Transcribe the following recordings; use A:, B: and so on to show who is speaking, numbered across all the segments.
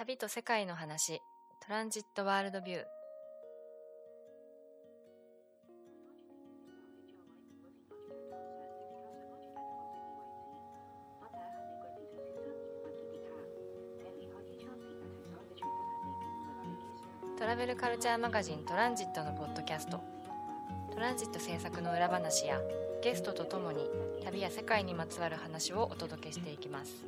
A: 旅と世界の話。トランジットワールドビュー。トラベルカルチャーマガジントランジットのポッドキャスト。トランジット制作の裏話やゲストとともに旅や世界にまつわる話をお届けしていきます。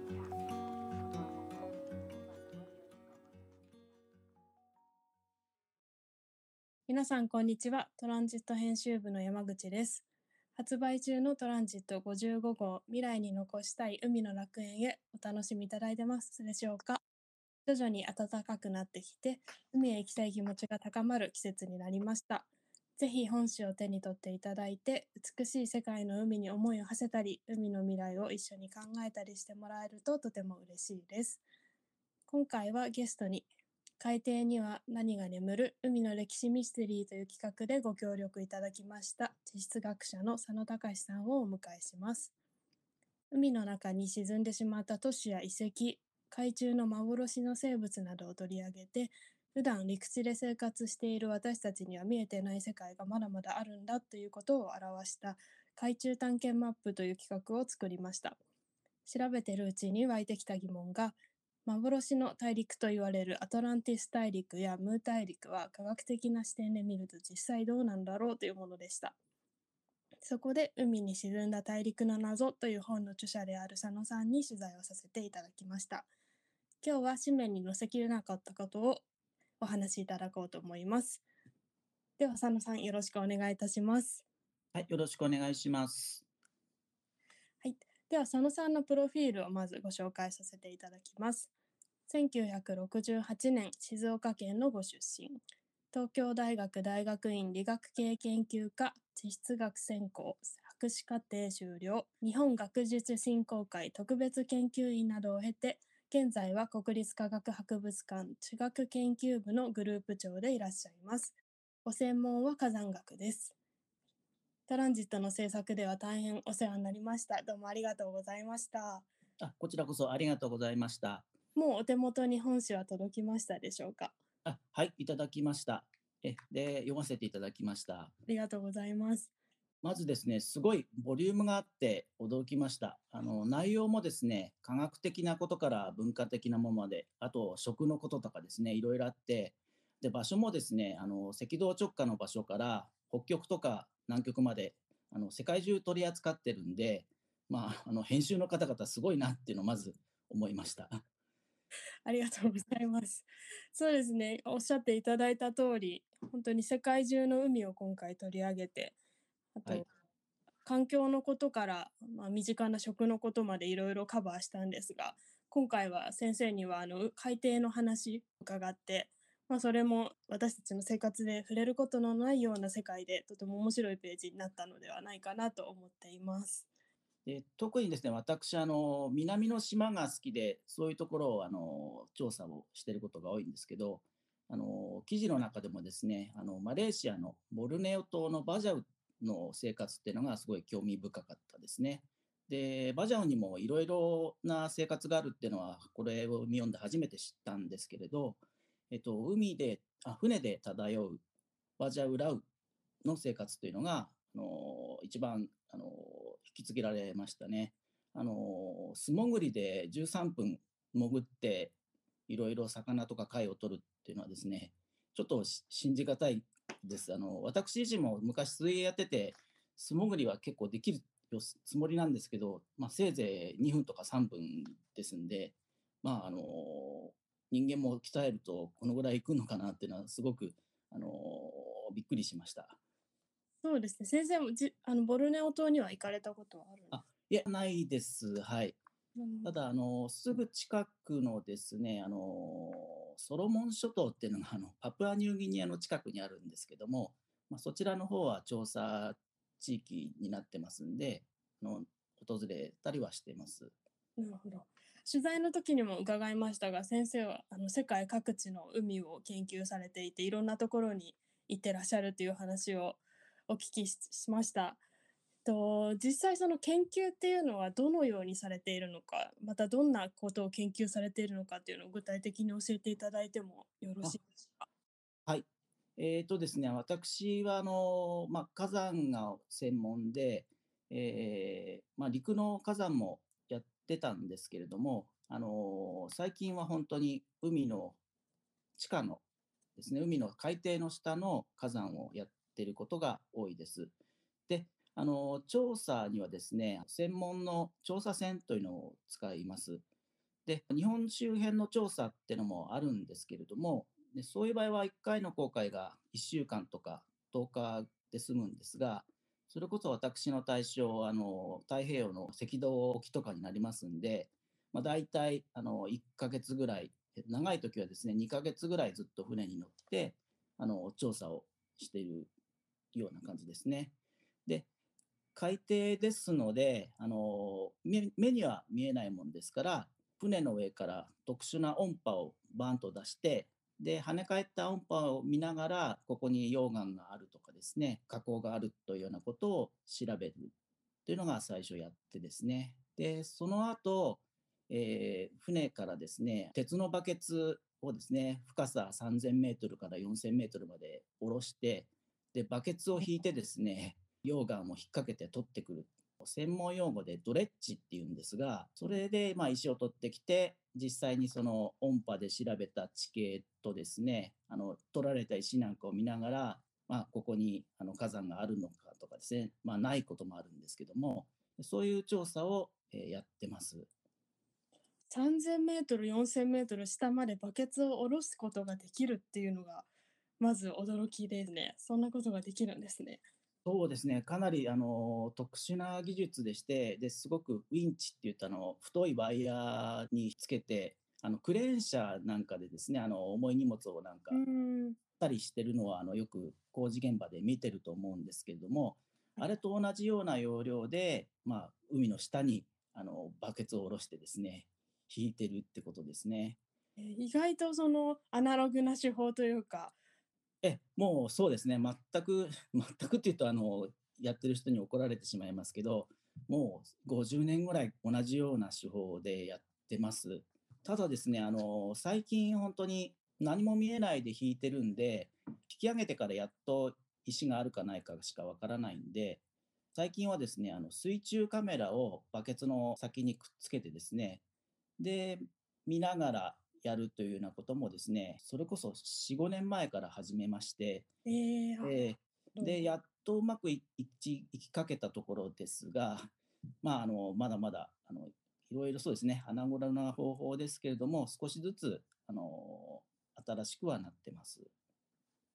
B: さんこんにちは。トランジット編集部の山口です。発売中のトランジット55号未来に残したい海の楽園へお楽しみいただいてます。でしょうか？徐々に暖かくなってきて海へ行きたい気持ちが高まる季節になりました。ぜひ本誌を手に取っていただいて美しい世界の海に思いを馳せたり海の未来を一緒に考えたりしてもらえるととても嬉しいです。今回はゲストに海底には何が眠る？海の歴史ミステリーという企画でご協力いただきました。地質学者の佐野隆さんをお迎えします。海の中に沈んでしまった都市や遺跡海中の幻の生物などを取り上げて普段陸地で生活している私たちには見えてない世界がまだまだあるんだということを表した海中探検マップという企画を作りました。調べてるうちに湧いてきた疑問が幻の大陸と言われるアトランティス大陸やムー大陸は科学的な視点で見ると実際どうなんだろうというものでした。そこで海に沈んだ大陸の謎という本の著者である佐野さんに取材をさせていただきました。今日は紙面に載せきれなかったことをお話しいただこうと思います。では佐野さんよろしくお願いいたします。
C: はい、よろしくお願いします。
B: では佐野さんのプロフィールをまずご紹介させていただきます。1968年静岡県のご出身。東京大学大学院理学系研究科地質学専攻博士課程修了日本学術振興会特別研究員などを経て現在は国立科学博物館地学研究部のグループ長でいらっしゃいます。ご専門は火山学です。トランジットの制作では大変お世話になりました。どうもありがとうございました。
C: あ、こちらこそありがとうございました。
B: もうお手元に本誌は届きましたでしょうか？
C: あ、はい、いただきました。え、で、読ませていただきました。
B: ありがとうございます。
C: まずですね、すごいボリュームがあって驚きました。あの、内容もですね、科学的なことから文化的なものまで、あと食のこととかですね、いろいろあって、で、場所もですね、あの、赤道直下の場所から北極とか南極まで、あの、世界中取り扱ってるんで、まあ、あの、編集の方々すごいなっていうのをまず思いました。
B: ありがとうございます。そうですね。おっしゃっていただいた通り、本当に世界中の海を今回取り上げて、あと、
C: はい
B: 環境のことから、まあ、身近な食のことまでいろいろカバーしたんですが、今回は先生にはあの海底の話を伺って、まあ、それも私たちの生活で触れることのないような世界でとても面白いページになったのではないかなと思っています。
C: で特にですね私あの南の島が好きでそういうところをあの調査をしていることが多いんですけどあの記事の中でもですねあのマレーシアのボルネオ島のバジャウの生活っていうのがすごい興味深かったですね。でバジャウにもいろいろな生活があるっていうのはこれを読んで初めて知ったんですけれど、えっと、海であ船で漂うバジャウラウの生活というのがあの一番あの引き継げられましたね。あの素潜りで13分潜っていろいろ魚とか貝を取るっていうのはですねちょっと信じがたいです。あの私自身も昔水泳やってて素潜りは結構できるつもりなんですけど、まあ、せいぜい2分とか3分ですんで、まあ、あの人間も鍛えるとこのぐらいいくのかなっていうのはすごくあのびっくりしました。
B: そうですね。先生もじあのボルネオ島には行かれたことはあるんです
C: あいやないです。はい。
B: うん
C: ただあのすぐ近くのですねあのソロモン諸島っていうのがあのパプアニューギニアの近くにあるんですけども、まあ、そちらの方は調査地域になってますんであの訪れたりはしてます。
B: なるほど。取材の時にも伺いましたが、先生はあの世界各地の海を研究されていて、いろんなところに行ってらっしゃるという話をお聞きしました。と実際その研究っていうのはどのようにされているのか、またどんなことを研究されているのかっていうのを具体的に教えていただいてもよろしいですか？
C: はい。えーとですね、私はあの、まあ、火山が専門で、えーまあ、陸の火山もってたんですけれども、あの最近は本当に海の地下のですね、海の海底の下の火山をやってることが多いです。で、あの調査にはですね、専門の調査船というのを使います。で、日本周辺の調査ってのもあるんですけれども、でそういう場合は1回の航海が1週間とか10日で済むんですが、それこそ私の対象、あの太平洋の赤道沖とかになりますんで、まあ、大体あの1ヶ月ぐらい、長い時はですね、2ヶ月ぐらいずっと船に乗ってあの調査をしているような感じですね。で、海底ですので、あの目には見えないもんですから、船の上から特殊な音波をバーンと出して、で跳ね返った音波を見ながらここに溶岩があるとかですね火口があるというようなことを調べるというのが最初やってですね。でその後、えー、船からですね鉄のバケツをですね深さ3000メートルから4000メートルまで下ろしてでバケツを引いてですね溶岩を引っ掛けて取ってくる。専門用語でドレッジっていうんですが、それでまあ石を取ってきて、実際にその音波で調べた地形とですね、あの取られた石なんかを見ながら、まあ、ここにあの火山があるのかとかですね、まあ、ないこともあるんですけども、そういう調査をやってます。
B: 3000メートル、4000メートル下までバケツを下ろすことができるっていうのが、まず驚きですね。そんなことができるんですね。
C: そうですね、かなりあの特殊な技術でして、ですごくウィンチって言ったの太いワイヤーにつけて、あのクレーン車なんかでですね、あの重い荷物をなんかたりしてるのはあのよく工事現場で見てると思うんですけれども、あれと同じような要領で、まあ、海の下にあのバケツを下ろしてですね、引いてるってことですね。
B: 意外とそのアナログな手法というか、
C: え、もうそうですね、全く、全くっていうと、あの、やってる人に怒られてしまいますけど、もう50年ぐらい同じような手法でやってます。ただですね、あの、最近本当に何も見えないで引いてるんで、引き上げてからやっと石があるかないかしかわからないんで、最近はですね、あの水中カメラをバケツの先にくっつけてですね、で、見ながらやるというようなこともですね、それこそ4、5年前から始めまして、えー、えー、で、やっとうまくいきいきかけたところですが、まあ、あのまだまだあのいろいろそうですね、穴蔵な方法ですけれども、少しずつあの新しくはなってます。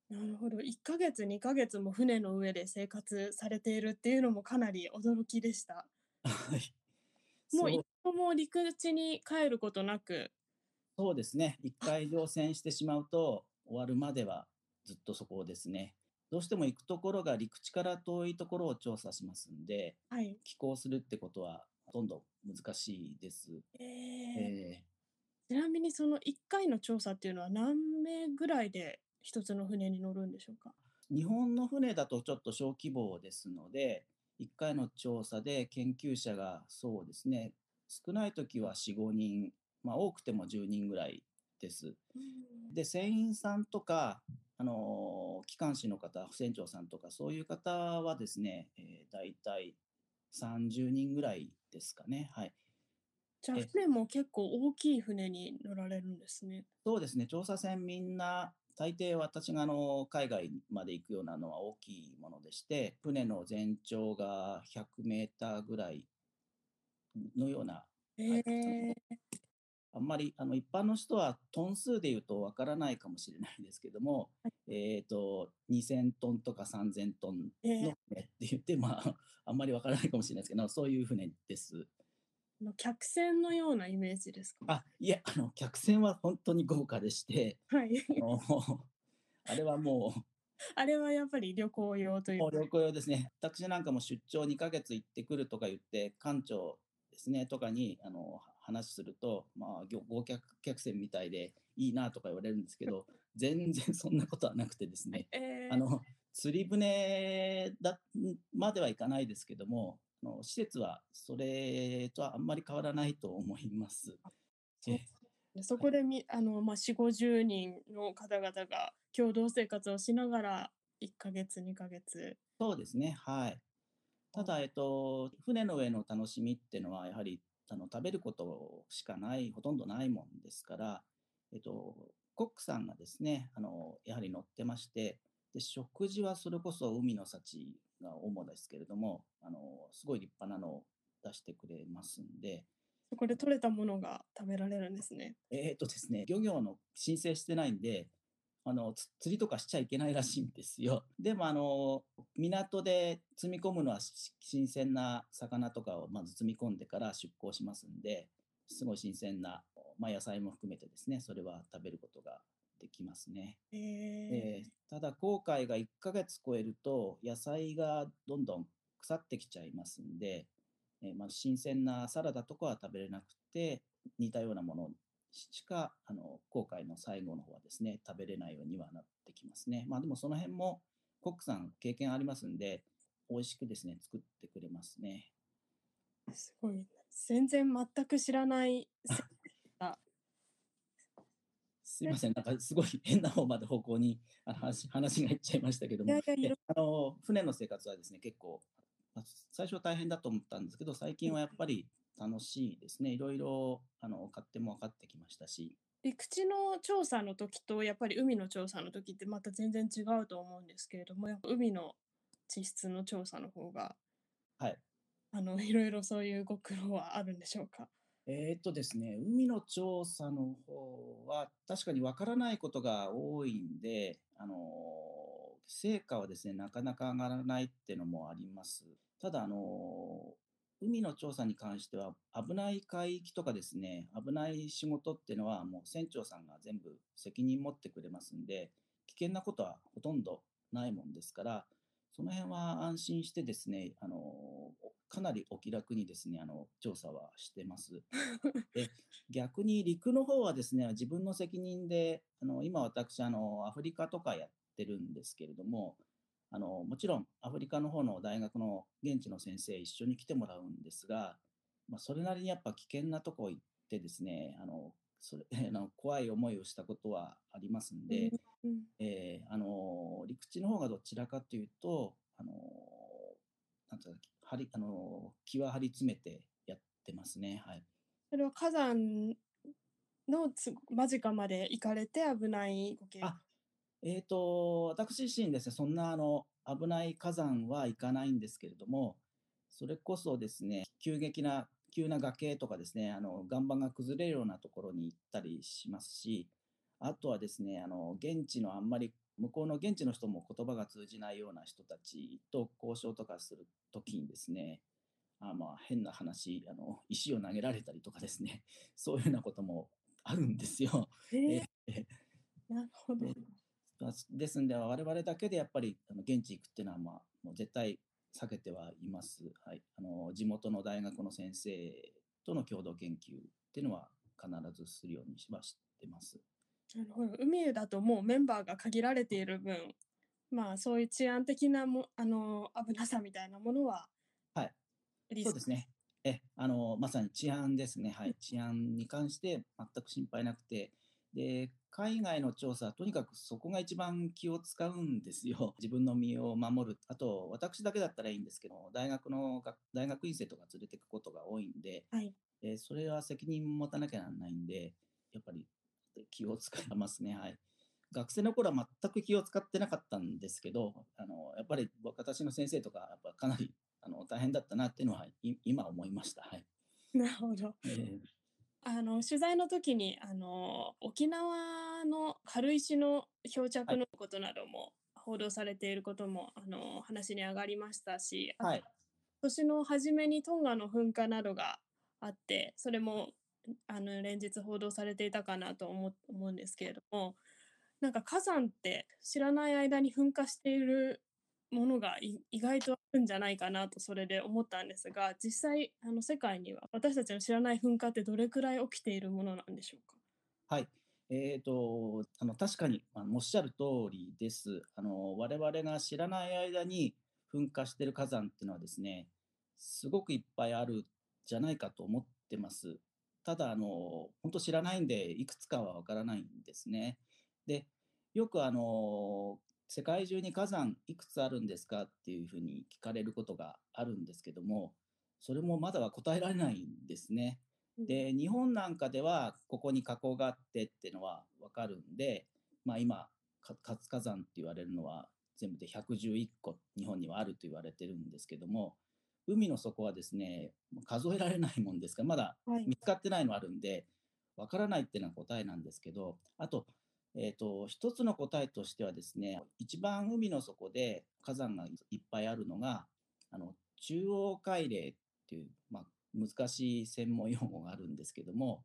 B: なるほど。1ヶ月、2ヶ月も船の上で生活されているっていうのもかなり驚きでした。はい。もう一歩も陸地に帰ることなく、
C: そうですね。一回乗船してしまうと、終わるまではずっとそこですね。どうしても行くところが陸地から遠いところを調査しますんで、はい、寄港するってことはほとんど難しいです。えー、
B: えー、ちなみにその1回の調査っていうのは何名ぐらいで一つの船に乗るんでしょうか？
C: 日本の船だとちょっと小規模ですので、1回の調査で研究者がそうですね、少ない時は4、5人まあ、多くても10人ぐらいです。で船員さんとかあの機関士の方船長さんとかそういう方はですね、えー、大体30人ぐらいですかね。はい、
B: じゃあ船も結構大きい船に乗られるんですね。
C: そうですね調査船みんな大抵私があの海外まで行くようなのは大きいものでして船の全長が100メーターぐらいのような、えー、あんまりあの一般の人はトン数で言うとわからないかもしれないですけども、はい、えっ、ー、と2000トンとか3000トンの船って言って、まああんまりわからないかもしれないですけどそういう船です。
B: 客船のようなイメージですか？
C: あいえあの客船は本当に豪華でして、はい、あれはもう
B: あれはやっぱり旅行用という
C: 旅行用ですね。私なんかも出張2ヶ月行ってくるとか言って、館長ですね、とかにあの話すると、まあ、豪客客船みたいでいいなとか言われるんですけど、全然そんなことはなくてですね、えー、あの釣り船だまではいかないですけども、あの施設はそれとはあんまり変わらないと思います。
B: そう。
C: え
B: でそこでみあの、まあ、4 5 0人の方々が共同生活をしながら1ヶ月2ヶ月。
C: そうですね、はい。ただ、えっと、船の上の楽しみっていうのは、やはりあの食べることしかない、ほとんどないもんですから、えっと、コックさんがですね、あのやはり乗ってましてで、食事はそれこそ海の幸が主ですけれども、あのすごい立派なのを出してくれますんで、
B: そこで取れたものが食べられるんですね。
C: えっとですね、漁業の申請してないんで、あのつ釣りとかしちゃいけないらしいんですよ。でもあの港で積み込むのはし新鮮な魚とかをまず積み込んでから出港しますんで、すごい新鮮な、まあ、野菜も含めてですね、それは食べることができますね。
B: え
C: えーただ航海が1ヶ月超えると野菜がどんどん腐ってきちゃいますんで、えーまあ、新鮮なサラダとかは食べれなくて似たようなものしかあの航海の最後の方はですね食べれないようにはなってきますね。まあでもその辺もコックさん経験ありますんで美味しくですね作ってくれますね。
B: ーすごい全然全く知らない
C: すいません、なんかすごい変な方まで方向にあの話話がいっちゃいましたけども、あの船の生活はですね、結構、まあ最初は大変だと思ったんですけど、最近はやっぱり楽しいですね。いろいろあの買っても分かってきましたし、
B: 陸地の調査の時とやっぱり海の調査の時ってまた全然違うと思うんですけれどもやっぱ海の地質の調査の方が
C: はい。
B: あのいろいろそういうご苦労はあるんでしょうか？
C: えーっとですね、海の調査の方は確かに分からないことが多いんで、あの成果はですね、なかなか上がらないっていうのもあります。ただ、あの海の調査に関しては、危ない海域とかですね、危ない仕事っていうのは、もう船長さんが全部責任持ってくれますんで、危険なことはほとんどないもんですから、その辺は安心してですね、あのかなりお気楽にですね、あの調査はしてます。で逆に陸の方はですね、自分の責任で、あの今私あの、アフリカとかやってるんですけれども、あのもちろんアフリカの方の大学の現地の先生、一緒に来てもらうんですが、まあ、それなりにやっぱ危険なとこ行ってですね、あのそれ あの怖い思いをしたことはありますんで、
B: うん
C: えーあの陸地の方がどちらかというと、あのなんていうか張りあの気は張り詰めてやってますね。はい。
B: それは火山のつ間近まで行かれて危ないご経験
C: あえー、と私自身ですね、そんなあの危ない火山は行かないんですけれども、それこそですね、急激な、急な崖とかですね、あの岩盤が崩れるようなところに行ったりしますし、あとはですね、あの現地のあんまり、向こうの現地の人も言葉が通じないような人たちと交渉とかするときにですね、あまあ変な話あの、石を投げられたりとかですね、そういうようなこともあるんですよ。
B: えー
C: え
B: なるほど。
C: ですんで、我々だけでやっぱりあの現地行くっていうのは、まあ、もう絶対避けてはいます。はい、あの地元の大学の先生との共同研究っていうのは必ずするようにはしてます。
B: なるほど。海だともうメンバーが限られている分まあそういう治安的なもあの危なさみたいなものは
C: はい、そうですね。えあのまさに治安ですね、はい、治安に関して全く心配なくて、で海外の調査はとにかくそこが一番気を使うんですよ、自分の身を守る、あと私だけだったらいいんですけど、大学の学大学院生とか連れていくことが多いんで、
B: はい。
C: えーそれは責任持たなきゃならないんで、やっぱり気を使いますね。はい。学生の頃は全く気を使ってなかったんですけど、あのやっぱり私の先生とか、やっぱかなりあの大変だったなっていうのはい今思いました。はい。
B: なるほど。
C: えー
B: あの取材の時にあの沖縄の軽石の漂着のことなども報道されていることもあの話に上がりましたし、
C: はい。
B: 年の初めにトンガの噴火などがあってそれもあの連日報道されていたかなと思思うんですけれどもなんか火山って知らない間に噴火しているものが意外とあるんじゃないかなとそれで思ったんですが実際あの世界には私たちの知らない噴火ってどれくらい起きているものなんでしょうか？
C: はいえーと、あの確かにあのおっしゃる通りです。あの我々が知らない間に噴火している火山っていうのはですね、すごくいっぱいあるじゃないかと思ってます。ただ、あの本当知らないんで、いくつかはわからないんですね。で、よくあの世界中に火山いくつあるんですかっていうふうに聞かれることがあるんですけども、それもまだは答えられないんですね。で、日本なんかではここに火口があってっていうのはわかるんで、まあ今、活火山って言われるのは全部で111個日本にはあると言われてるんですけども、海の底はですね、数えられないもんですから、まだ見つかってないのあるんで、わからないっていうのは答えなんですけど、あと、えっ、ー、と、一つの答えとしてはですね、一番海の底で火山がいっぱいあるのが、あの、中央海嶺っていう、まあ、難しい専門用語があるんですけども、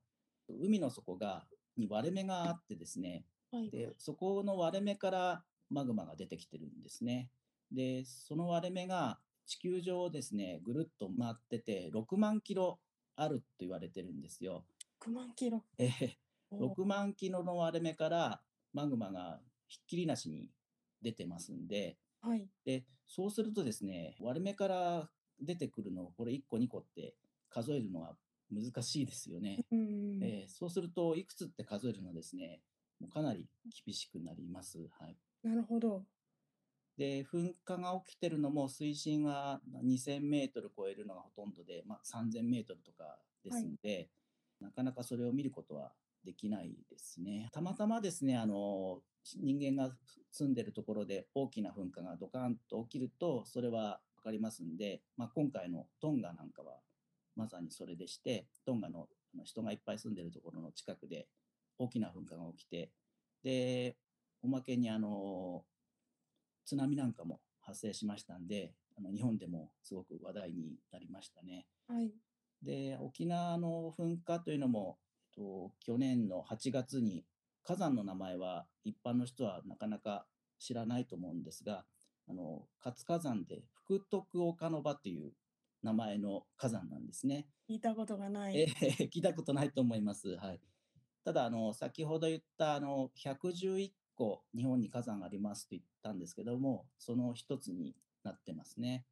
C: 海の底がに割れ目があってですね、はい、でそこの割れ目からマグマが出てきてるんですね。で、その割れ目が地球上をですね、ぐるっと回ってて、6万キロあると言われてるんですよ。
B: 6万キロ
C: えー、6万キロの割れ目からマグマがひっきりなしに出てますんで、
B: はい、
C: でそうするとですね、割れ目から出てくるの、これ1個2個って数えるのは難しいですよね。えー、そうすると、いくつって数えるのはですね、もうかなり厳しくなります。はい、
B: なるほど。
C: で、噴火が起きてるのも水深は2000メートル超えるのがほとんどで、まあ、3000メートルとかですので、はい、なかなかそれを見ることはできないですね。たまたまですね、あの、人間が住んでるところで大きな噴火がドカンと起きると、それは分かりますんで、まあ、今回のトンガなんかはまさにそれでして、トンガの人がいっぱい住んでるところの近くで大きな噴火が起きて、で、おまけにあの、津波なんかも発生しましたんで、あの日本でもすごく話題になりましたね。
B: はい、
C: で、沖縄の噴火というのも、と去年の8月に火山の名前は一般の人はなかなか知らないと思うんですが、あの活火山で福徳岡の場という名前の火山なんですね。
B: 聞いたことがない。
C: えー、聞いたことないと思います。はい。ただ、あの、先ほど言ったあの111個日本に火山がありますと言ったんですけども、その一つになってますね。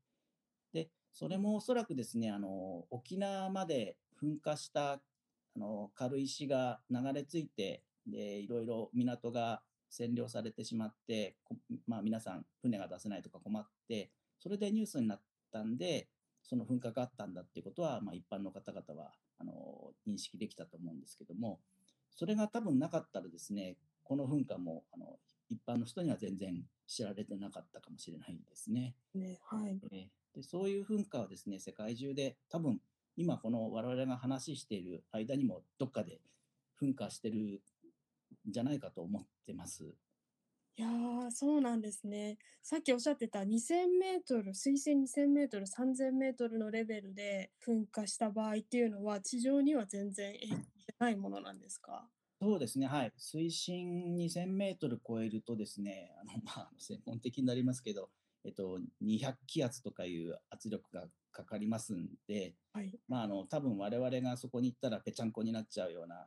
C: で、それもおそらくですね、あの、沖縄まで噴火したあの軽石が流れ着いて、で、いろいろ港が占領されてしまって、まあ皆さん船が出せないとか困って、それでニュースになったんで、その噴火があったんだっていうことは、まあ、一般の方々はあの認識できたと思うんですけども、それが多分なかったらですね、この噴火もあの一般の人には全然知られてなかったかもしれないですね。
B: ねはい、
C: でそういう噴火はですね、世界中で多分今この我々が話している間にもどっかで噴火してるんじゃないかと思ってます。
B: いやー、そうなんですね。さっきおっしゃってた2000メートル、水深2000メートル、3000メートルのレベルで噴火した場合っていうのは、地上には全然影響ないものなんですか？
C: そうですね、はい。水深2000メートル超えるとですね、あの、まあ、専門的になりますけど、えっと、200気圧とかいう圧力がかかりますんで、
B: はい。
C: まあ、あの、多分我々がそこに行ったらぺちゃんこになっちゃうような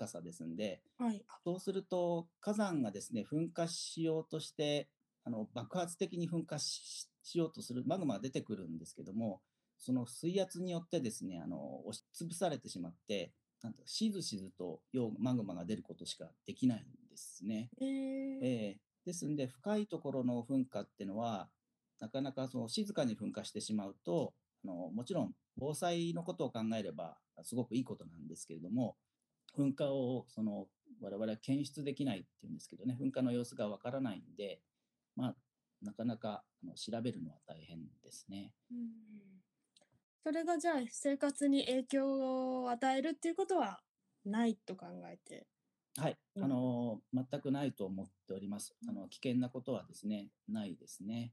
C: 深さですんで、
B: はい、
C: そうすると火山がですね噴火しようとしてあの爆発的に噴火しようとするマグマが出てくるんですけどもその水圧によってですねあの押しつぶされてしまってなんとしずしずとマグマが出ることしかできないんですね。
B: えー、え
C: ー、ですんで深いところの噴火っていうのはなかなかその静かに噴火してしまうとあのもちろん防災のことを考えればすごくいいことなんですけれども噴火をその我々は検出できないっていうんですけどね、噴火の様子がわからないんで、まあ、なかなかあの調べるのは大変ですね。
B: うんそれがじゃあ生活に影響を与えるっていうことはないと考えて？
C: はい、あの全くないと思っております。あの危険なことはですね、ないですね。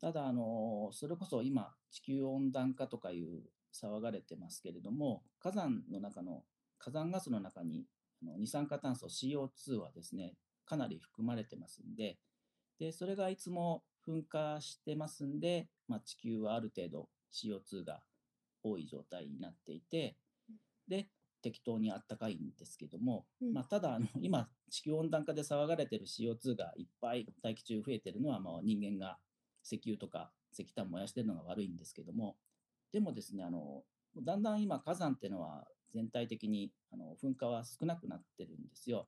C: ただあのそれこそ今地球温暖化とかいう騒がれてますけれども、火山の中の火山ガスの中にあの二酸化炭素 CO2 はですね、かなり含まれてますんで、で、それがいつも噴火してますんで、まあ、地球はある程度 CO2 が多い状態になっていて、で、適当にあったかいんですけども、
B: うん。
C: まあ、ただあの今地球温暖化で騒がれてる CO2 がいっぱい大気中増えてるのは、まあ、人間が石油とか石炭燃やしてるのが悪いんですけどもでもですねあのだんだん今火山っていうのは全体的にあの噴火は少なくなってるんですよ。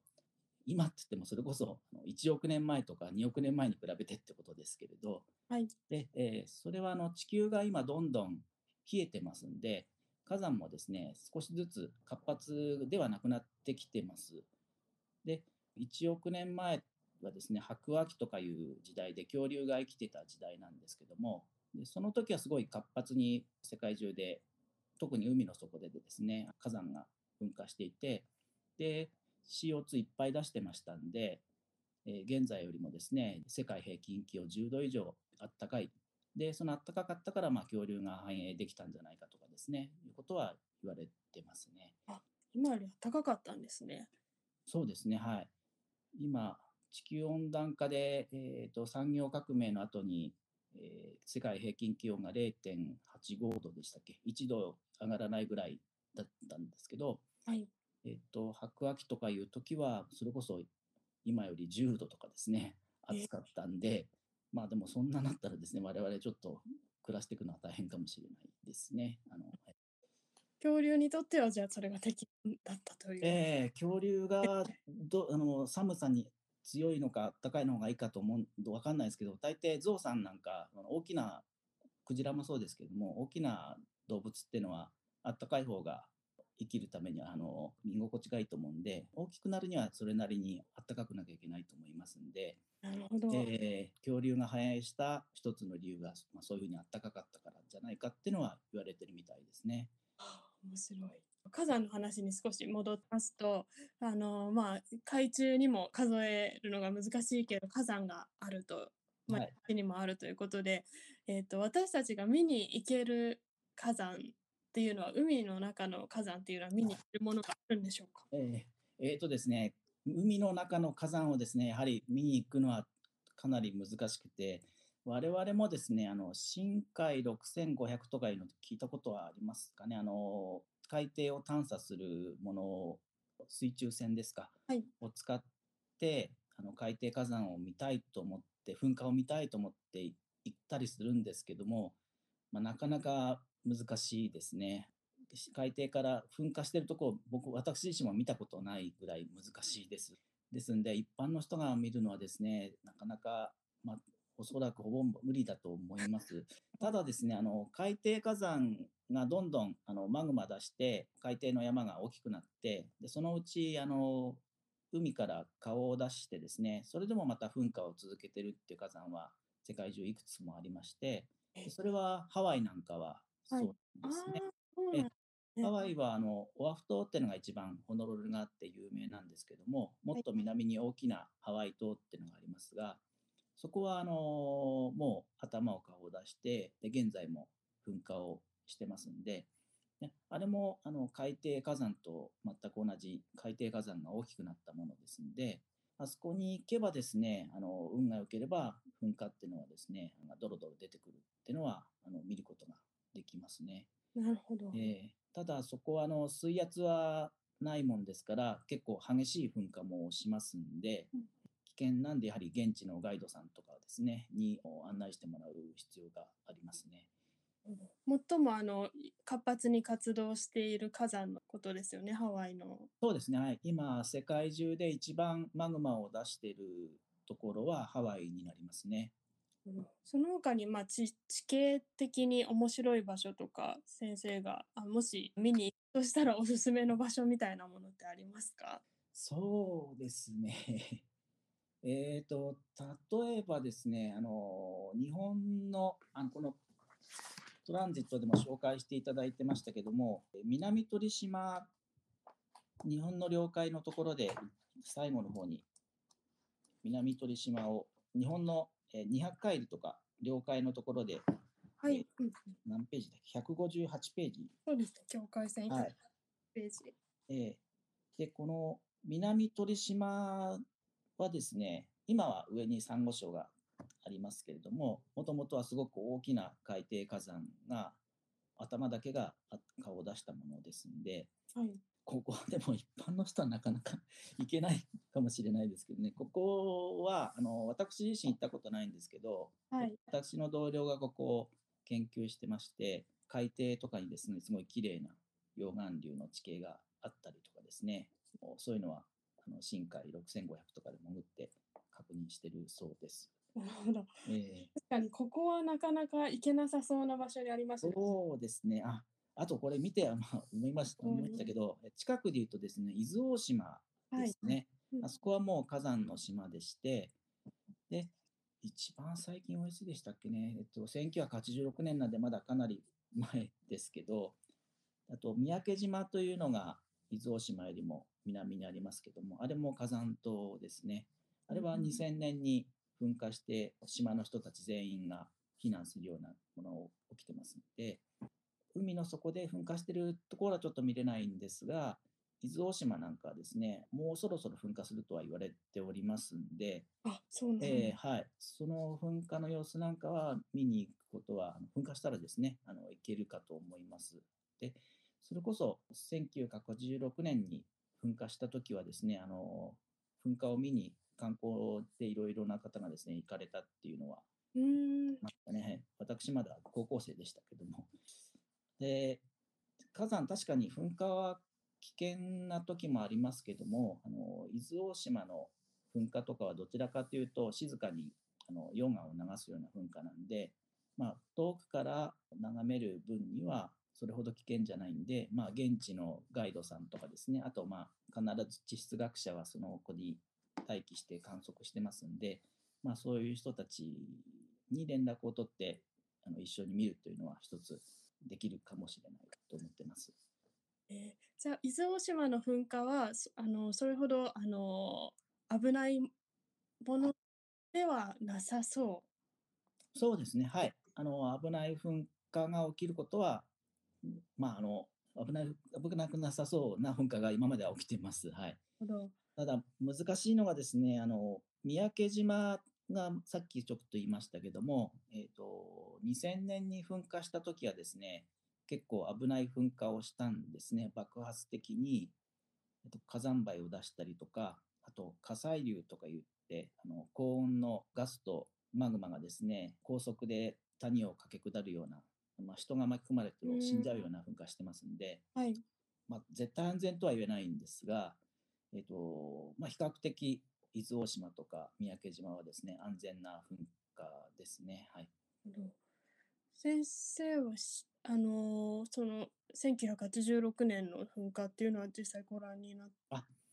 C: 今って言ってもそれこそあの1億年前とか2億年前に比べてってことですけれど、
B: はい。
C: で、えーそれはあの地球が今どんどん冷えてますんで、火山もですね、少しずつ活発ではなくなってきてます。で、1億年前はですね、白亜紀とかいう時代で恐竜が生きてた時代なんですけども、でその時はすごい活発に世界中で、特に海の底でですね、火山が噴火していて、で、CO2 いっぱい出してましたんで、えー現在よりもですね、世界平均気温10度以上あったかい。で、そのあったかかったから、まあ、恐竜が繁栄できたんじゃないかとかですね、いうことは言われてますね。
B: 今より高かったんですね。
C: そうですね、はい。今、地球温暖化で、えーと産業革命の後に、えー世界平均気温が0.85度でしたっけ ?1 度上がらないぐらいだったんですけど、
B: はい。
C: えっと、白亜紀とかいう時は、それこそ今より10度とかですね、
B: え
C: 暑かったんで、まあでもそんななったらですね、我々ちょっと暮らしていくのは大変かもしれないですね。あのはい
B: 恐竜にとってはじゃあそれが適だったという。
C: えー恐竜がどあの寒さに強いのか暖かいのがいいかと思うわかんないですけど大抵ゾウさんなんか大きなクジラもそうですけども大きな動物っていうのは暖かい方が生きるためにはあの居心地がいいと思うんで大きくなるにはそれなりに暖かくなきゃいけないと思いますんで、
B: なるほど。
C: えー恐竜が繁栄した一つの理由が、まあ、そういうふうに暖かかったからじゃないかっていうのは言われてるみたいですね。
B: はあ面白い。火山の話に少し戻りますと、あのまあ海中にも数えるのが難しいけど火山があると、まあ
C: はい。
B: 地にもあるということで、えっ、と私たちが見に行ける火山っていうのは海の中の火山っていうのは見に行けるものがあるんでしょうか？
C: えーえーとですね、海の中の火山をですね、やはり見に行くのはかなり難しくて、我々もですね、あの深海6500とかいうの聞いたことはありますかね、あの海底を探査するものを、水中船ですか、
B: はい
C: を使ってあの海底火山を見たいと思って、噴火を見たいと思って行ったりするんですけども、まあ、なかなか難しいですね。海底から噴火してるところ、僕、私自身も見たことないぐらい難しいです。ですんで、一般の人が見るのはですね、なかなか、まあ、おそらくほぼ無理だと思います。ただですね、あの海底火山がどんどんあのマグマ出して、海底の山が大きくなって、でそのうちあの海から顔を出してですね、それでもまた噴火を続けてるっていう火山は世界中いくつもありまして、それはハワイなんかはそうですね。
B: そうなんですね。
C: ハワイはあのオアフ島っていうのが一番ホノルルがあって有名なんですけども、もっと南に大きなハワイ島っていうのがありますが、そこはあのもう頭を顔を出して、で現在も噴火をしてますんで、ねあれもあの海底火山と全く同じ海底火山が大きくなったものですんで、あそこに行けばですね、あの運が良ければ噴火っていうのはですね、ドロドロ出てくるっていうのはあの見ることができますね。
B: なるほど。
C: えーただそこはあの水圧はないもんですから結構激しい噴火もしますんで
B: うん
C: 危険なんでやはり現地のガイドさんとかですねに案内してもらう必要がありますね。
B: 最もあの活発に活動している火山のことですよね、ハワイの。
C: そうですね、はい、今世界中で一番マグマを出しているところはハワイになりますね。
B: その他に、まあ、地地形的に面白い場所とか先生があもし見に行くとしたらおすすめの場所みたいなものってありますか？
C: そうですね。えっと、例えばですね、あの、日本の、あの、このトランジットでも紹介していただいてましたけども、南鳥島、日本の領海のところで、最後の方に、南鳥島を、日本のえー200海里とか領海のところで、
B: はい、うん
C: 何ページだっけ ?158 ページ。
B: そうですね、境界線
C: はい
B: ページ。
C: ええで、この南鳥島はですね、今は上にサンゴ礁がありますけれども、もともとはすごく大きな海底火山が、頭だけがあ顔を出したものですんで、
B: はい、
C: ここはでも一般の人はなかなか 行けないかもしれないですけどね、ここはあの私自身行ったことないんですけど、
B: はい。
C: 私の同僚がここを研究してまして、海底とかにですね、すごい綺麗な溶岩流の地形があったりとかですね、そういうのはあの深海6500とかで潜って確認してるそうです。
B: なるほど。
C: えー
B: 確かにここはなかなか行けなさそうな場所にありますね。
C: そうですね。あ、あとこれ見て、あ まあ、思いました、
B: うん
C: 思いましたけど、え近くで言うとですね、伊豆大島
B: はい
C: です。ね。
B: うん
C: あそこはもう火山の島でして、で、一番最近はいつでしたっけね、えっと、1986年なんでまだかなり前ですけど、あと、三宅島というのが伊豆大島よりも南にありますけども、あれも火山島ですね。あれは
B: うん
C: 2000年に噴火して、島の人たち全員が避難するようなものを起きてますので、海の底で噴火してるところはちょっと見れないんですが、伊豆大島なんかはですね、もうそろそろ噴火するとは言われておりますんで、
B: あ、そうなんだ。
C: えーはい、その噴火の様子なんかは見に行くことは、噴火したらですね、あの行けるかと思います。で、それこそ1986年に噴火した時はですね、あの噴火を見に観光でいろいろな方がですね、行かれたっていうのは、
B: うーん。
C: ね、私まだ高校生でしたけども。で、火山確かに噴火は危険な時もありますけども、あの伊豆大島の噴火とかはどちらかというと静かにあの溶岩を流すような噴火なんで、まあ、遠くから眺める分にはそれほど危険じゃないんで、まあ、現地のガイドさんとかですね、あと、まあ、必ず地質学者はその子に待機して観測してますんで、まあ、そういう人たちに連絡を取ってあの一緒に見るというのは一つできるかもしれないと思ってます。
B: えーじゃあ伊豆大島の噴火はそあのそれほどあの危ないものではなさそ
C: そうですね、はい。あの危ない噴火が起きることは、うんまあ、あの危ない危なくなさそうな噴火が今までは起きてます。はい。
B: う。ほど
C: ただ、難しいのがですね、あの三宅島がさっきちょっと言いましたけども、えー、と2000年に噴火した時はですね、結構危ない噴火をしたんですね、爆発的に、えっと火山灰を出したりとか、あと火砕流とか言って、あの高温のガスとマグマがですね、高速で谷を駆け下るような、まあ、人が巻き込まれて死んじゃうような噴火してますんで、
B: はい。
C: まあ、絶対安全とは言えないんですが、えっとまあ、比較的伊豆大島とか三宅島はですね安全な噴火ですね。はい、
B: 先生はしあのその1986年の噴火っていうのは実際ご覧になっ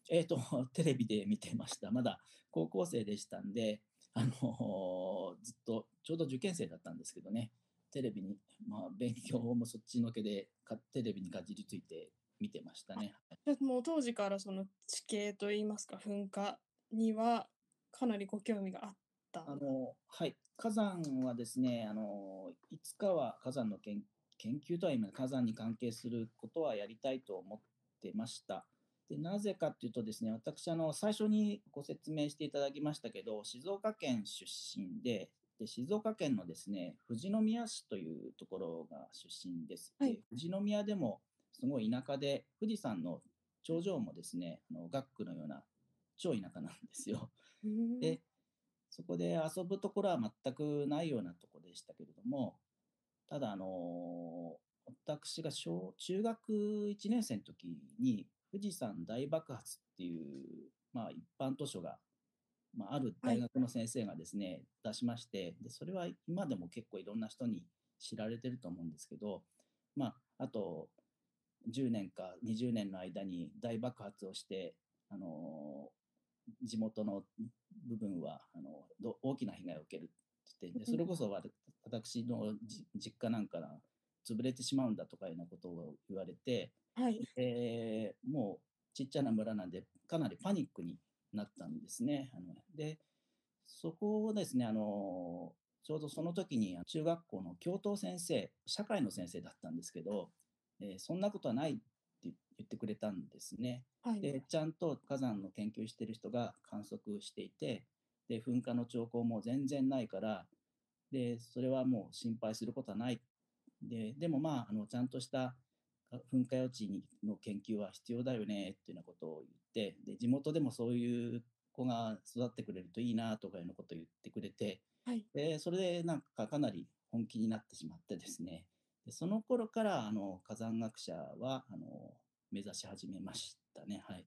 C: えっと テレビで見てました。まだ高校生でしたんで、あのずっとちょうど受験生だったんですけどね、テレビに、まあ、勉強もそっちのけでかテレビにかじりついて見てましたね。
B: もう当時からその地形といいますか噴火にはかなりご興味があった。
C: あのはい、火山はですねあの、いつかは火山の研研究とは今、火山に関係することはやりたいと思ってました。でなぜかというとですね、私あの、最初にご説明していただきましたけど、静岡県出身で、で静岡県のですね富士宮市というところが出身です。
B: はい
C: で富士宮でもすごい田舎で、富士山の頂上もですね、あの学区のような超田舎なんですよ。で、そこで遊ぶところは全くないようなところでしたけれども、ただ、あの私が小中学1年生の時に、富士山大爆発っていう、まあ、一般図書が、まあ、ある大学の先生がですね、出しましてで、それは今でも結構いろんな人に知られてると思うんですけど、まあ、あと10年か20年の間に大爆発をして、あの地元の部分はあのど大きな被害を受けるって言ってでそれこそわ私のじ実家なんかが潰れてしまうんだとかいうようなことを言われて、
B: はい。
C: えーもうちっちゃな村なんでかなりパニックになったんですね。あのでそこをですねあのちょうどその時に中学校の教頭先生社会の先生だったんですけど、えーそんなことはないって言ってくれたんですね。
B: はい。
C: でちゃんと火山の研究してる人が観測していてで噴火の兆候も全然ないからでそれはもう心配することはないででもまああのちゃんとした噴火予知にの研究は必要だよねっていうようなことを言ってで地元でもそういう子が育ってくれるといいなとかいうようなことを言ってくれて、
B: はい。
C: でそれでなんかかなり本気になってしまってですねでその頃からあの火山学者はあの目指し始めましたね。はい、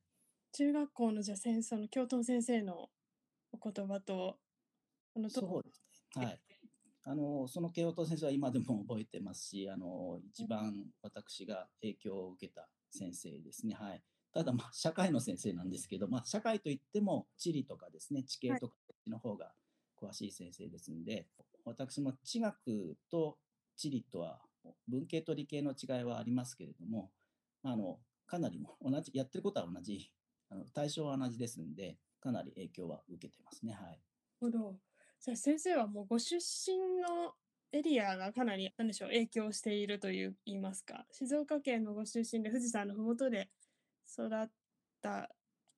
B: 中学校のじゃあ先生の教頭先生のお言葉と、このと
C: そうですね。はい。あの、その慶応先生は今でも覚えてますし、あの、一番私が影響を受けた先生ですね。はい。ただ、まあ、社会の先生なんですけど、まあ、社会といっても地理とかですね、地形とかの方が詳しい先生ですんで、私も地学と地理とは、文系と理系の違いはありますけれども、あの、かなりも同じ、やってることは同じ、あの対象は同じですんで、かなり影響は受けてますね。はい。
B: なるほど。じゃあ先生はもうご出身のエリアがかなり、なんでしょう、影響しているという言いますか、静岡県のご出身で富士山のふもとで育った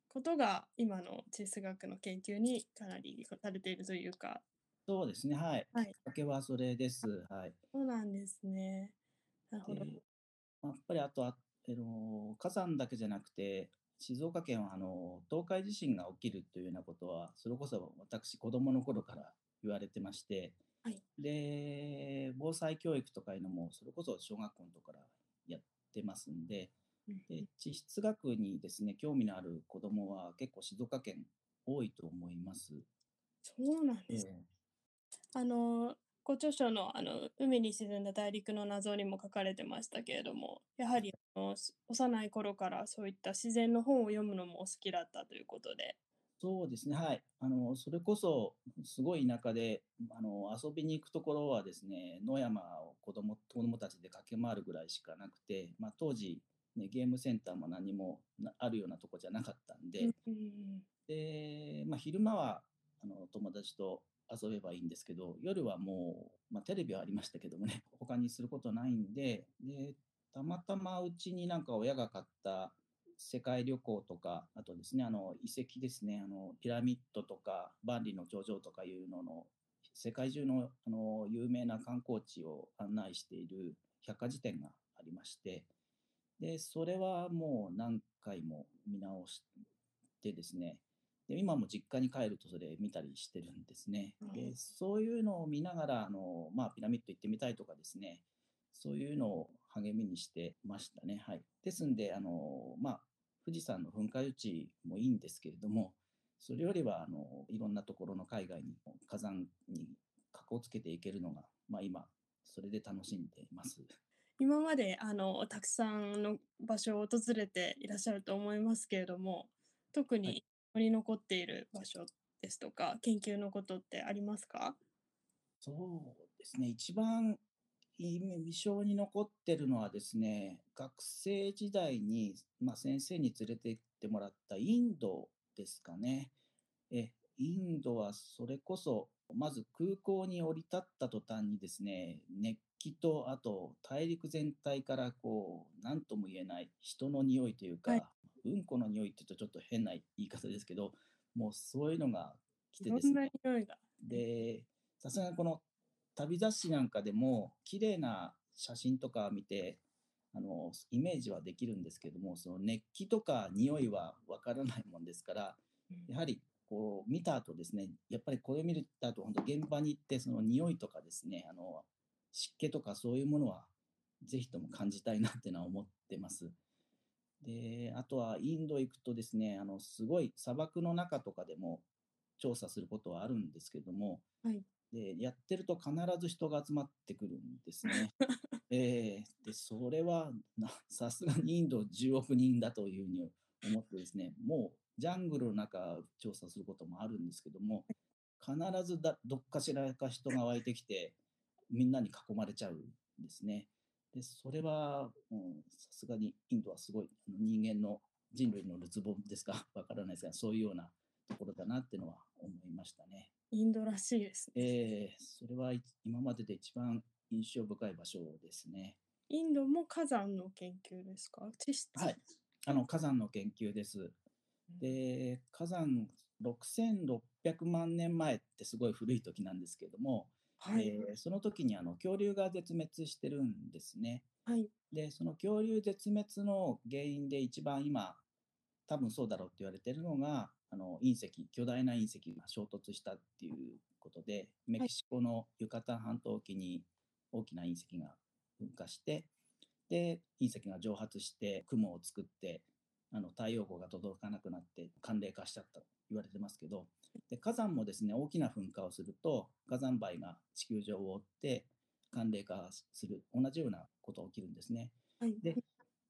B: ことが、今の地質学の研究にかなりされているというか、
C: そうですね。はい。
B: はい
C: きっかけはそれです。はい。
B: そうなんですね。なるほど。
C: でやっぱりあとあ、あの火山だけじゃなくて、静岡県はあの東海地震が起きるというようなことは、それこそ私、子供の頃から言われてまして、
B: はい
C: で、防災教育とかいうのも、それこそ小学校のとこからやってますんで、
B: うん
C: で地質学にですね、興味のある子供は結構静岡県多いと思います。
B: そうなんです。
C: え
B: あの、ご著書のあの海に沈んだ大陸の謎にも書かれてましたけれども、やはりあのす幼い頃からそういった自然の本を読むのもお好きだったということで。
C: そうですね、はい。あの、それこそ、すごい田舎で、あの、遊びに行くところはですね、野山を子供、子供たちで駆け回るぐらいしかなくて、まあ、当時、ね、ゲームセンターも何もなあるようなとこじゃなかったんで、
B: うん
C: で、まあ、昼間は、あの、友達と遊べばいいんですけど、夜はもう、まあ、テレビはありましたけどもね、他にすることないんで、で、たまたまうちになんか親が買った世界旅行とか、あとですね、あの遺跡ですね、あのピラミッドとか万里の長城とかいうのの世界中のあの有名な観光地を案内している百科事典がありまして、で、それはもう何回も見直してですね、で今も実家に帰るとそれ見たりしてるんですね。
B: うん
C: でそういうのを見ながらあの、まあ、ピラミッド行ってみたいとかですね、そういうのを励みにしてましたね。はい。ですんで、あの、まあ、富士山の噴火予知もいいんですけれども、それよりは、あの、いろんなところの海外に火山に格好つけていけるのが、まあ今、それで楽しんでいます。
B: 今まであのたくさんの場所を訪れていらっしゃると思いますけれども、特に印象に残っている場所ですとか、研究のことってありますか？
C: そうですね、一番印象に残ってるのはですね、学生時代に、まあ、先生に連れて行ってもらったインドですかね。えインドはそれこそ、まず空港に降り立った途端にですね、熱気と、あと大陸全体からこう、なんとも言えない人の匂いというか、
B: はい
C: うんこの匂いって言うとちょっと変な言い方ですけど、もうそういうのが来てですね、
B: 匂いが。
C: で、さすがにこの旅雑誌なんかでも、綺麗な写真とか見て、あの、イメージはできるんですけども、その熱気とか匂いはわからないもんですから、やはりこう見た後ですね、やっぱりこれ見た後、本当現場に行って、その匂いとかですね、あの、湿気とかそういうものは、ぜひとも感じたいなっていうのは思ってます。で、あとはインド行くとですね、あの、すごい砂漠の中とかでも調査することはあるんですけども、
B: はい
C: で、やってると必ず人が集まってくるんですね。えーで、それはなさすがにインド10億人だというふうに思ってですね、もうジャングルの中調査することもあるんですけども、必ずだどっかしらか人が湧いてきて、みんなに囲まれちゃうんですね。で、それは、うんさすがにインドはすごい人間の人類のるつぼですか？わからないですが、そういうようなところだなっていうのは思いましたね。
B: インドらしいですね。
C: えーそれはい今までで一番印象深い場所ですね。
B: インドも火山の研究ですか？地質
C: はい。あの、火山の研究です。で、火山6600万年前ってすごい古い時なんですけども、
B: はい。
C: えーその時にあの恐竜が絶滅してるんですね。
B: はい。
C: で、その恐竜絶滅の原因で一番今、多分そうだろうって言われてるのが、あの隕石、巨大な隕石が衝突したっていうことで、メキシコのユカタン半島沖に大きな隕石が噴火して、で、隕石が蒸発して雲を作って、あの太陽光が届かなくなって寒冷化しちゃったと言われてますけど、で火山もですね、大きな噴火をすると、火山灰が地球上を覆って寒冷化する、同じようなことが起きるんですね。
B: はい。
C: で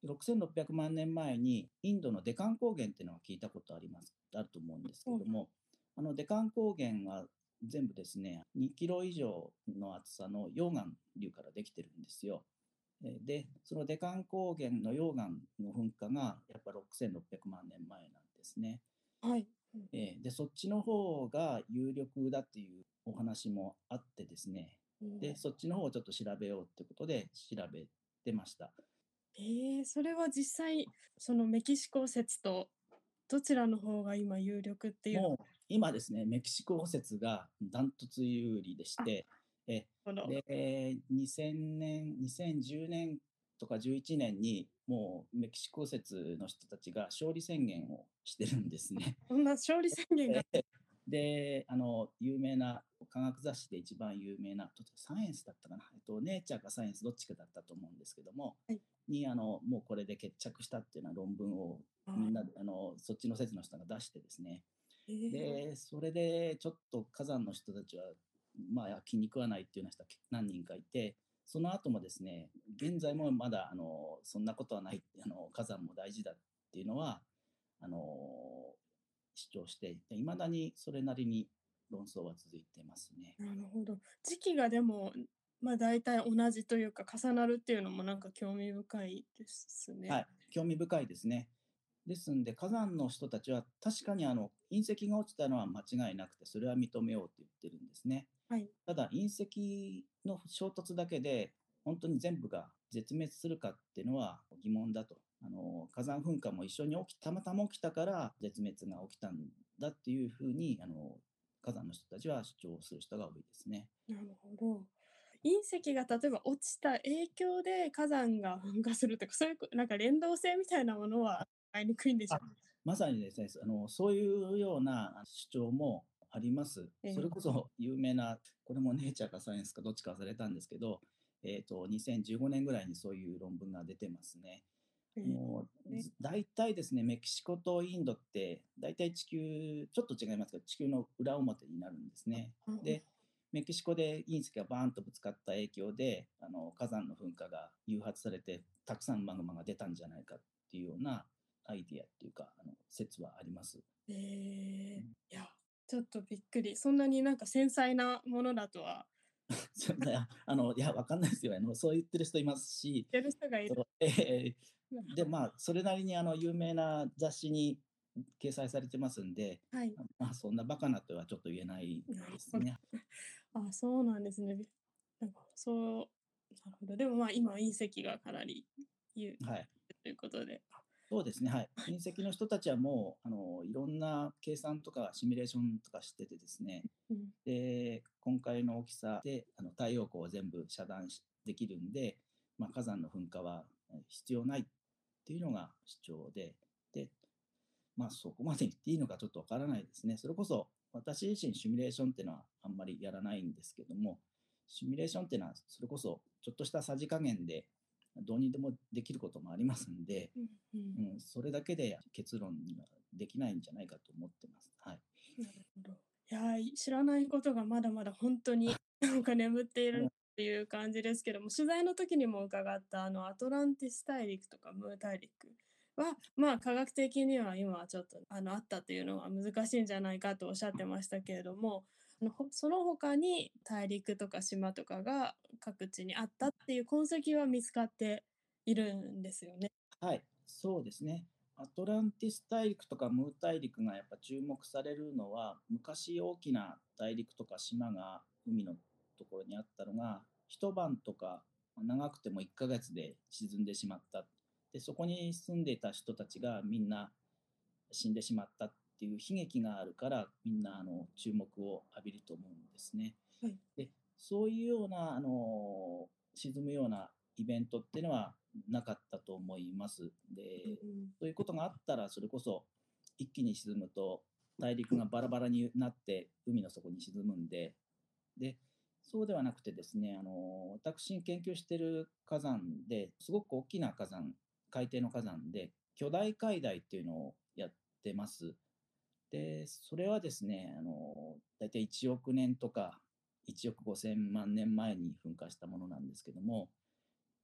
C: 6600万年前にインドのデカン高原っていうのは聞いたことありますあると思うんですけども、あのデカン高原は全部ですね2キロ以上の厚さの溶岩流からできてるんですよ。えーでそのデカン高原の溶岩の噴火がやっぱ6600万年前なんですね。
B: はい。
C: えーでそっちの方が有力だっていうお話もあってですね。
B: うん。
C: でそっちの方をちょっと調べようってことで調べてました。
B: えー、それは実際そのメキシコ説とどちらの方が今有力っていう
C: もう今ですね、メキシコ説がダントツ有利でして、えで2000年、2010年とか11年にもうメキシコ説の人たちが勝利宣言をしてるんですね。
B: そんな勝利宣言が。
C: で、あの、有名な科学雑誌で一番有名な、サイエンスだったかな、えっと、ネイチャーかサイエンスどっちかだったと思うんですけども、
B: はい。
C: に、あの、もうこれで決着したっていうような論文をみんな、あの、そっちの説の人が出してですね、
B: えー
C: で、それでちょっと火山の人たちは、まあ、気に食わないっていうような人が何人かいて、その後もですね、現在もまだ、あの、そんなことはない、あの、火山も大事だっていうのは、あの、主張して、いまだにそれなりに論争は続いてますね。
B: なるほど時期がでもまあ大体同じというか重なるっていうのもなんか興味深いですね。
C: はい、興味深いですね。ですんで、火山の人たちは確かにあの隕石が落ちたのは間違いなくて、それは認めようって言ってるんですね。
B: はい。
C: ただ、隕石の衝突だけで、本当に全部が絶滅するかっていうのは疑問だと。あの火山噴火も一緒に起きたまたま起きたから絶滅が起きたんだっていうふうにあの火山の人たちは主張する人が多いですね。
B: なるほど。隕石が例えば落ちた影響で火山が噴火するとかそういうこなんか連動性みたいなものはありにくいんでしょうか
C: まさにですね、あのそういうような主張もあります
B: ええ。
C: それこそ 有名な、これもネイチャーかサイエンスかどっちか忘れたんですけど、えー、と2015年ぐらいにそういう論文が出てますね。
B: えー
C: もう大体ですね、メキシコとインドって、大体地球、ちょっと違いますけど、地球の裏表になるんですね。で、メキシコで隕石がバーンとぶつかった影響で、あの火山の噴火が誘発されて、たくさんマグマが出たんじゃないかっていうようなアイディアっていうか、あの説はあります。
B: えーいやちょっとびっくり。そんなになんか繊細なものだとは。
C: そんなあのいや、わかんないですよ。あの。そう言ってる人いますし、
B: やる人がいる。
C: えーで、まあ、それなりにあの有名な雑誌に掲載されてますんで、
B: はい。
C: まあ、そんなバカなとはちょっと言えないですね。
B: あそうなんですね。びなんかそうなるほど。でもまあ今隕石がかなり有
C: はい。
B: ということで
C: そうですね。はい。隕石の人たちはもう、あの、いろんな計算とかシミュレーションとかしててですね、
B: うん
C: で、今回の大きさで、あの太陽光を全部遮断しできるんで、まあ、火山の噴火はえー必要ないっていうのが主張で、で、まあ、そこまで言っていいのかちょっとわからないですね。それこそ、私自身シミュレーションっていうのはあんまりやらないんですけども、シミュレーションっていうのは、それこそちょっとしたさじ加減で、どうにでもできることもありますんで、
B: うんうん
C: うん、それだけで結論にはできないんじゃないかと思ってます。はい。
B: なるほど。いやー知らないことがまだまだ本当に なんか眠っているっていう感じですけども取材の時にも伺ったあのアトランティス大陸とかムー大陸はまあ科学的には今はちょっとあのあったというのは難しいんじゃないかとおっしゃってましたけれども その他に大陸とか島とかが各地にあったっていう痕跡は見つかっているんですよね。
C: はい、そうですね。アトランティス大陸とかムー大陸がやっぱ注目されるのは、昔大きな大陸とか島が海のところにあったのが、一晩とか長くても1ヶ月で沈んでしまった。で、そこに住んでいた人たちがみんな死んでしまったっていう悲劇があるから、みんなあの注目を浴びると思うんですね。
B: はい
C: で、そういうような、あの、沈むようなイベントっていうのはなかったと思います。で、そういうことがあったら、それこそ一気に沈むと大陸がバラバラになって海の底に沈むんで、で、そうではなくてですね、あの、私研究している火山ですごく大きな火山、海底の火山で巨大海台っていうのをやってます。で、それはですね、あの、大体1億年とか1億5000万年前に噴火したものなんですけども、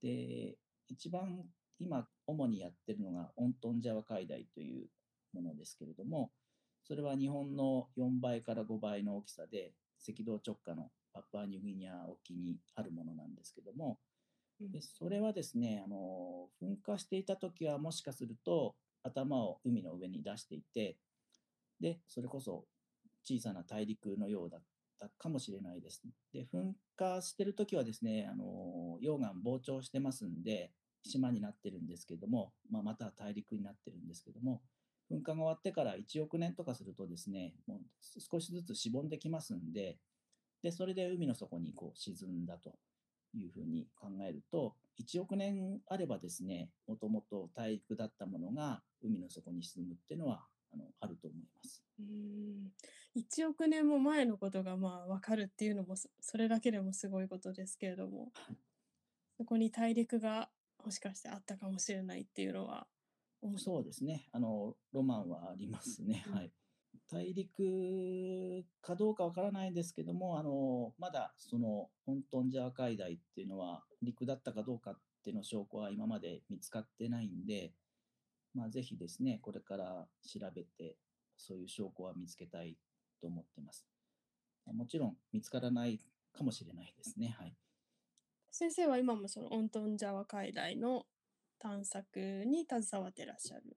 C: で、一番今主にやってるのがオントンジャワ海台というものですけれども、それは日本の4倍から5倍の大きさで赤道直下のパプアニューギニア沖にあるものなんですけども、でそれはですねあの噴火していた時はもしかすると頭を海の上に出していてでそれこそ小さな大陸のようだったかもしれないです。で噴火してる時はですねあの溶岩膨張してますんで島になってるんですけども、まあ、また大陸になってるんですけども噴火が終わってから1億年とかするとですねもう少しずつしぼんできますんででそれで海の底にこう沈んだというふうに考えると、1億年あればですね、もともと大陸だったものが海の底に沈むっていうのはあのあると思います。
B: うん1億年も前のことがまあ分かるっていうのもそそれだけでもすごいことですけれどもそこに大陸がもしかしてあったかもしれないっていうのは
C: そうですね。あの、ロマンはありますね。
B: うん
C: はい。大陸かどうかわからないんですけども、あの、まだそのホントンジャワ海台っていうのは陸だったかどうかっていうの証拠は今まで見つかってないんで、まあ、ぜひですね、これから調べて、そういう証拠は見つけたいと思ってます。もちろん見つからないかもしれないですね。はい。
B: 先生は今もそのオントンジャワ海外の探索に携わってらっしゃる。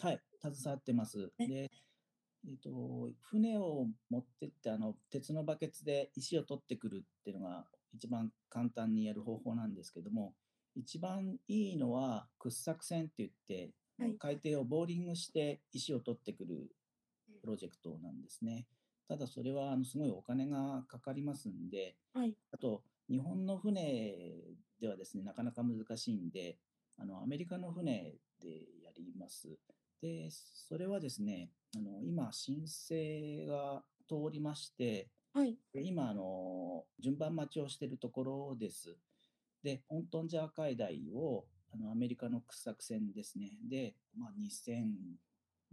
C: はい、携わってます。
B: え？
C: で、えっと、船を持ってって、あの、鉄のバケツで石を取ってくるっていうのが一番簡単にやる方法なんですけども、一番いいのは掘削船って言って、
B: はい
C: 海底をボーリングして石を取ってくるプロジェクトなんですね。ただそれはあのすごいお金がかかりますんで、
B: はい。
C: あと、日本の船ではですね、なかなか難しいんで、あの、アメリカの船でやります。で、それはですね、あの、今、申請が通りまして、
B: はい。
C: で今、あの、順番待ちをしているところです。で、オントンジャワ海台を、あの、アメリカの掘削船ですね。で、まあ、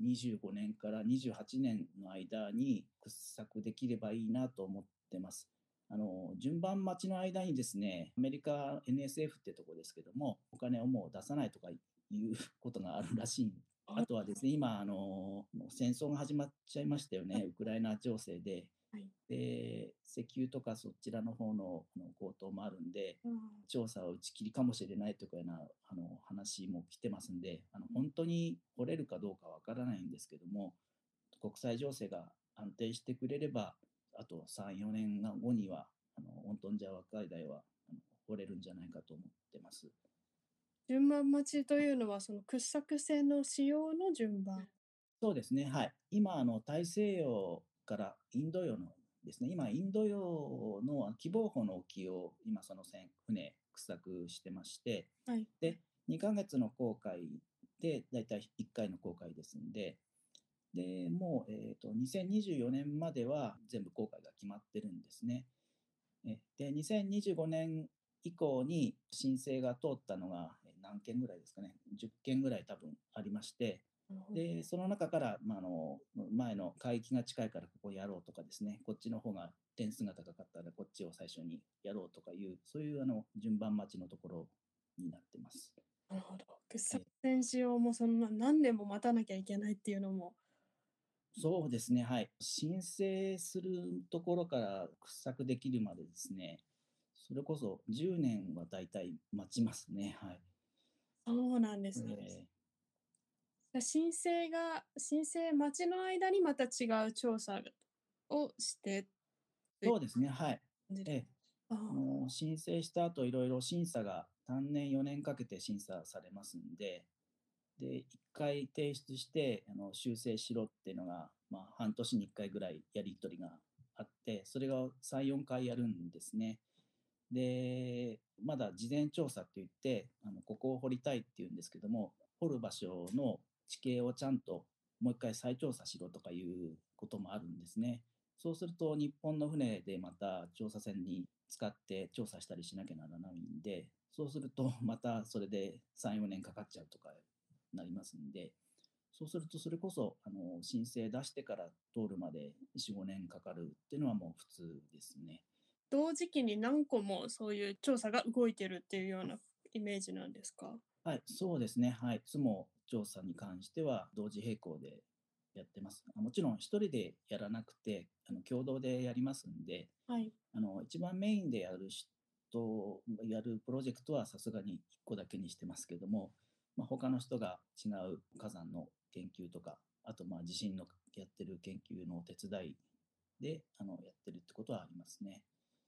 C: 2025年から28年の間に掘削できればいいなと思ってます。あの、順番待ちの間にですね、アメリカ NSF ってとこですけども、お金をもう出さないとかいうことがあるらしい。あとはですね、今、あの、戦争が始まっちゃいましたよね、ウクライナ情勢で。
B: はい
C: で、石油とかそちらの方のあの高騰もあるんで、
B: うん
C: 調査を打ち切りかもしれないというようなあの話も来てますんで、あの本当に掘れるかどうかわからないんですけども、国際情勢が安定してくれれば、あと3、4年後には、あのオントンジャワ海台はあの掘れるんじゃないかと思ってます。
B: 順番待ちというのはその掘削船の使用の順番。
C: そうですね、はい。今、あの大西洋からインド洋のですね、今、インド洋の希望峰の沖を今、その船、船、掘削してまして、
B: はい。
C: で、2ヶ月の航海で、だいたい1回の航海ですんで、で、もう、えっ、と、2024年までは全部航海が決まってるんですね。えで、2025年以降に申請が通ったのがえ何件ぐらいですかね、10件ぐらい多分ありまして、で、その中から、まあ、あの、前の海域が近いからここやろうとかですね、こっちの方が点数が高かったらこっちを最初にやろうとかいう、そういうあの順番待ちのところになってます。
B: なるほど。掘削船使用もそんな何年も待たなきゃいけないっていうのも。
C: そうですね、はい。申請するところから掘削できるまでですね、それこそ10年は大体待ちますね、はい。
B: そうなんですね。
C: え
B: 申請が、申請待ちの間にまた違う調査をして
C: ーそうですね、はい。ええ
B: あ
C: あの申請した後いろいろ審査が3年4年かけて審査されますんで、で、1回提出してあの修正しろっていうのが、まあ、半年に1回ぐらいやり取りがあって、それが3、4回やるんですね。で、まだ事前調査って言って、あのここを掘りたいっていうんですけども、掘る場所の地形をちゃんともう一回再調査しろとかいうこともあるんですね。そうすると日本の船でまた調査船に使って調査したりしなきゃならないんで、そうすると またそれで3、4年かかっちゃうとかなりますんで、そうするとそれこそあの申請出してから通るまで4、5年かかるっていうのはもう普通ですね。
B: 同時期に何個もそういう調査が動いてるっていうようなイメージなんですか？
C: はい、そうですね。はい。いつも調査に関しては同時並行でやってます。あもちろん一人でやらなくて、あの共同でやりますんで、
B: はい。
C: あの一番メインでやる人、やるプロジェクトはさすがに1個だけにしてますけども、まあ、他の人が違う火山の研究とか、あとまあ地震のやってる研究のお手伝いであのやってるってことはありますね。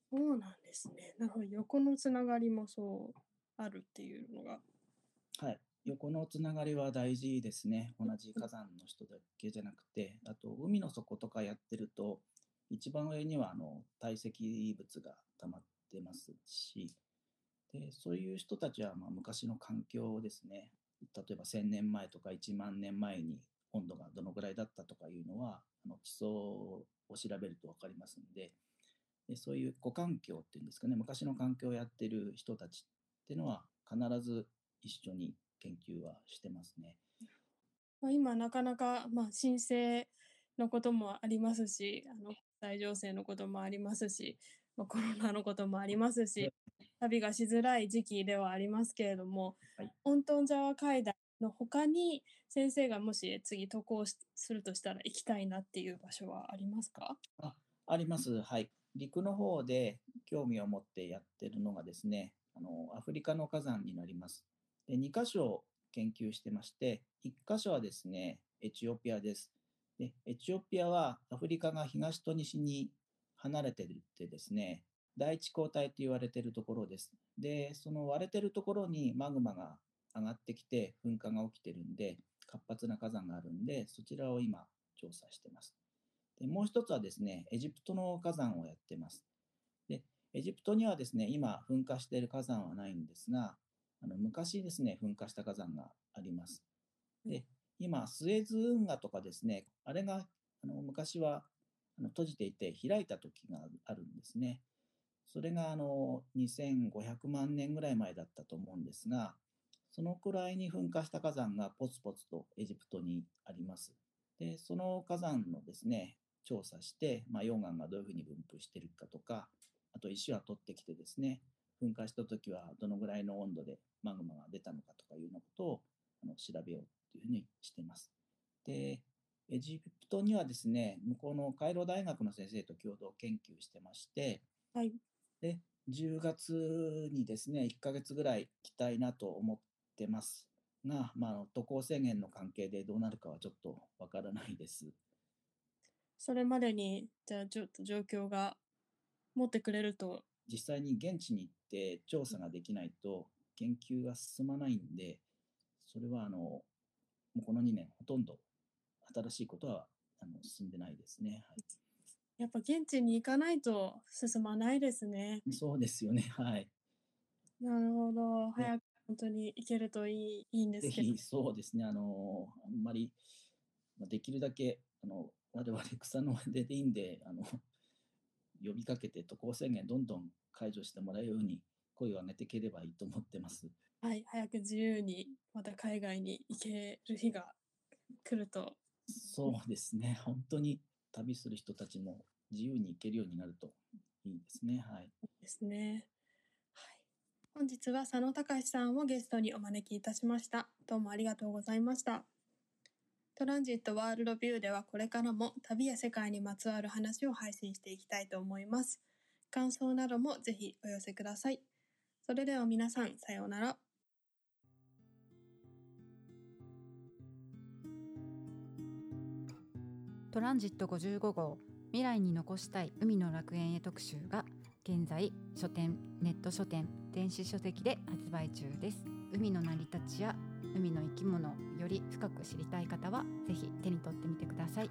B: そうなんですね。なるほど。横のつながりもそうあるっていうのが。
C: はい。横のつながりは大事ですね。同じ火山の人だけじゃなくて、あと海の底とかやってると、一番上にはあの堆積物が溜まってますし、でそういう人たちはまあ昔の環境ですね。例えば1000年前とか1万年前に温度がどのぐらいだったとかいうのは、あの地層を調べると分かりますんでで、そういう古環境っていうんですかね、昔の環境をやってる人たちっていうのは必ず一緒に研究はしてますね。
B: まあ、今なかなか、まあ、申請のこともありますし、あの国際情勢のこともありますし、まあ、コロナのこともありますし、旅がしづらい時期ではありますけれども、
C: はい
B: オントンジャワ海岸の他に先生がもし次渡航しするとしたら行きたいなっていう場所はありますか？
C: ああります。はい。陸の方で興味を持ってやってるのがですね、あのアフリカの火山になります。2箇所研究してまして、1箇所はですね、エチオピアです。でエチオピアはアフリカが東と西に離れてるってですね、第一交代と言われているところです。で、その割れてるところにマグマが上がってきて噴火が起きてるんで、活発な火山があるんで、そちらを今調査してます。でもう一つはですね、エジプトの火山をやってます。で、エジプトにはですね、今噴火している火山はないんですが、あの昔ですね、噴火した火山があります。で、今、スエズ運河とかですね、あれがあの昔はあの閉じていて開いた時があるんですね。それがあの2500万年ぐらい前だったと思うんですが、そのくらいに噴火した火山がポツポツとエジプトにあります。で、その火山のですね、調査して、まあ、溶岩がどういうふうに分布しているかとか、あと石は取ってきてですね、噴火した時はどのぐらいの温度でマグマが出たのかとかいうようなことをあの調べようというふうにしています。で、エジプトにはですね、向こうのカイロ大学の先生と共同研究してまして、
B: はい。
C: で、10月にですね、1ヶ月ぐらい来たいなと思ってますが、まあ渡航制限の関係でどうなるかはちょっとわからないです。
B: それまでに、じゃあちょっと状況が持ってくれると、
C: 実際に現地に行って調査ができないと研究が進まないんで、それはあの、もうこの2年ほとんど新しいことはあの進んでないですね。はい
B: やっぱ現地に行かないと進まないですね。
C: そうですよね。はい。
B: なるほど。早く本当に行けるといいいいんですけど
C: ぜひ、。そうですね。あの、あんまり、まあできるだけ、あの、我々草の根でいいんで、あの、呼びかけて渡航制限どんどん解除してもらえるように声を上げていければいいと思ってます。
B: はい。早く自由にまた海外に行ける日が来ると。
C: そうですね。本当に旅する人たちも自由に行けるようになるといいですね。はい。
B: ですね。はい。本日は佐野隆さんをゲストにお招きいたしました。どうもありがとうございました。トランジットワールドビューではこれからも旅や世界にまつわる話を配信していきたいと思います。感想などもぜひお寄せください。それでは皆さん、さようなら。
D: トランジット55号未来に残したい海の楽園へ特集が現在書店ネット書店電子書籍で発売中です海の成り立ちや海の生き物をより深く知りたい方はぜひ手に取ってみてください